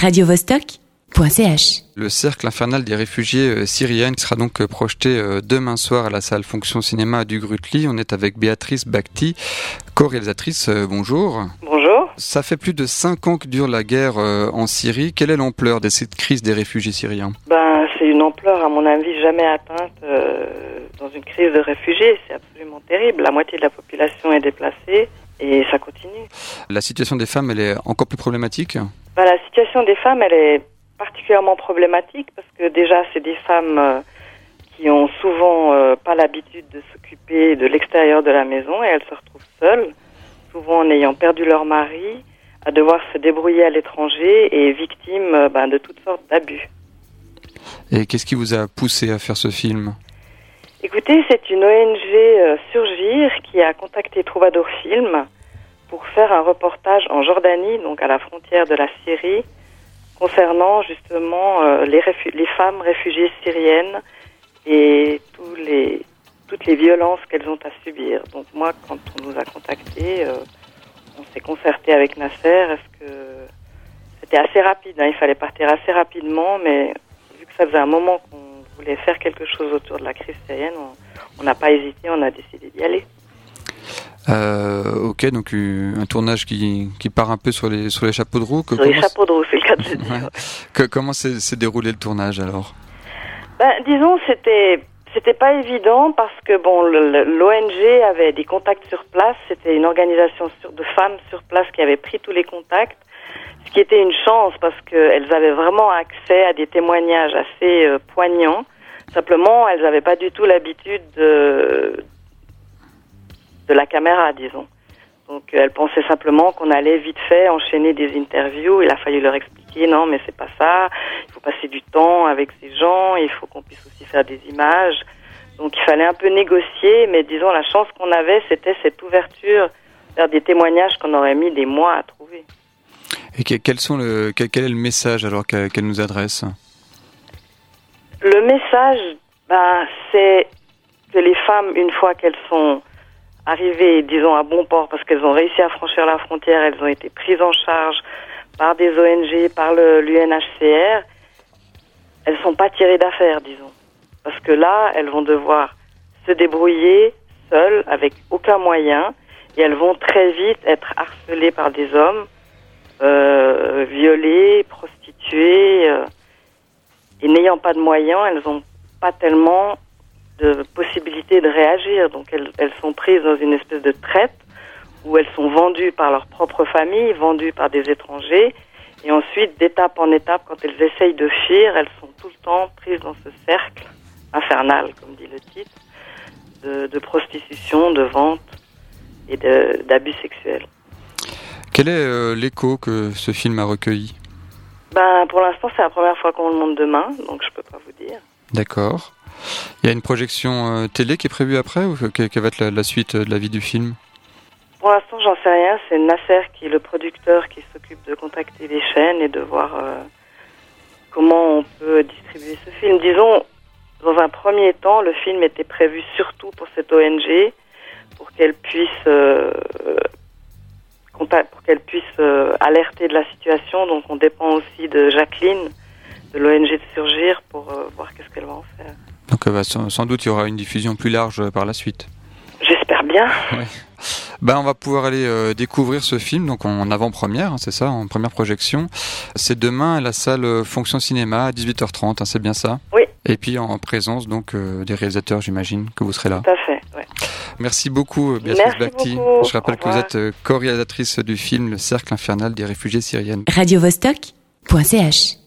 radiovostok.ch. Le cercle infernal des réfugiés euh, syriens sera donc euh, projeté euh, demain soir à la salle Fonction Cinéma du Grutli. On est avec Béatrice Bakti, co-réalisatrice. Bonjour. Bonjour. Ça fait plus de cinq ans que dure la guerre en Syrie. Quelle est l'ampleur de cette crise des réfugiés syriens? Ben, c'est une ampleur, à mon avis, jamais atteinte euh, dans une crise de réfugiés. C'est absolument terrible. La moitié de la population est déplacée et ça continue. La situation des femmes, elle est encore plus problématique Ben, la situation des femmes, elle est particulièrement problématique parce que déjà, c'est des femmes euh, qui ont souvent euh, pas l'habitude de s'occuper de l'extérieur de la maison et elles se retrouvent seules, souvent en ayant perdu leur mari, à devoir se débrouiller à l'étranger et victimes euh, ben, de toutes sortes d'abus. Et qu'est-ce qui vous a poussé à faire ce film? Écoutez, c'est une ONG euh, Surgir qui a contacté Troubadour Film pour faire un reportage en Jordanie, donc à la frontière de la Syrie, concernant justement euh, les, femmes réfugiées syriennes et toutes les violences qu'elles ont à subir. Donc moi, quand on nous a contactés, euh, on s'est concerté avec Nasser. Est-ce que c'était assez rapide hein, Il fallait partir assez rapidement, mais vu que ça faisait un moment qu'on voulait faire quelque chose autour de la crise syrienne, on- n'a pas hésité, on a décidé d'y aller. euh, Ok, donc un tournage qui, qui part un peu sur les, sur les chapeaux de roue. Que- Sur les chapeaux de roue, c'est le cas de dire. Ouais. que- comment s'est s'est déroulé le tournage alors? Ben, disons, c'était c'était pas évident parce que bon, l'ONG avait des contacts sur place. C'était une organisation sur, de femmes sur place qui avait pris tous les contacts, ce qui était une chance parce qu'elles avaient vraiment accès à des témoignages assez euh, poignants. Simplement, elles n'avaient pas du tout l'habitude de de la caméra, disons. Donc, euh, elles pensaient simplement qu'on allait vite fait enchaîner des interviews. Il a fallu leur expliquer non, mais c'est pas ça. Il faut passer du temps avec ces gens. Il faut qu'on puisse aussi faire des images. Donc, il fallait un peu négocier. Mais disons, la chance qu'on avait, c'était cette ouverture vers des témoignages qu'on aurait mis des mois à trouver. Et que- quels sont le, quel, quel est le message alors qu'elle nous adresse Le message, ben, c'est que les femmes, une fois qu'elles sont arrivées, disons, à bon port, parce qu'elles ont réussi à franchir la frontière, elles ont été prises en charge par des ONG, par l'UNHCR, elles sont pas tirées d'affaire, disons. Parce que là, elles vont devoir se débrouiller seules, avec aucun moyen, et elles vont très vite être harcelées par des hommes, euh, violées, prostituées, euh, et n'ayant pas de moyens, elles n'ont pas tellement de possibilité de réagir. Donc elles, elles sont prises dans une espèce de traite où elles sont vendues par leur propre famille, vendues par des étrangers. Et ensuite, d'étape en étape, quand elles essayent de fuir, elles sont tout le temps prises dans ce cercle infernal, comme dit le titre, de, de prostitution, de vente et d'abus sexuels. Quel est euh, l'écho que ce film a recueilli Ben, pour l'instant, c'est la première fois qu'on le monte demain, donc je peux pas vous dire. D'accord. Il y a une projection euh, télé qui est prévue après ou que- quelle va être la, la suite de la vie du film? Pour l'instant, j'en sais rien. C'est Nasser qui est le producteur qui s'occupe de contacter les chaînes et de voir euh, comment on peut distribuer ce film. Disons, dans un premier temps, le film était prévu surtout pour cette ONG, pour qu'elle puisse, euh, pour qu'elle puisse euh, alerter de la situation. Donc, on dépend aussi de Jacqueline, de l'ONG de Surgir, pour euh, voir qu'est-ce qu'elle va en faire. Donc euh, bah, sans, sans doute il y aura une diffusion plus large par la suite. J'espère bien. Ben, on va pouvoir aller découvrir ce film donc en avant-première, hein, c'est ça, en première projection. C'est demain à la salle Fonction Cinéma à 18h30, hein, c'est bien ça? Oui. Et puis en présence donc euh, des réalisateurs, j'imagine que vous serez là. Tout à fait. ouais. Merci beaucoup euh, Béatrice beaucoup. Je rappelle que vous êtes euh, co-réalisatrice du film Le Cercle infernal des réfugiés syriennes. radiovostok.ch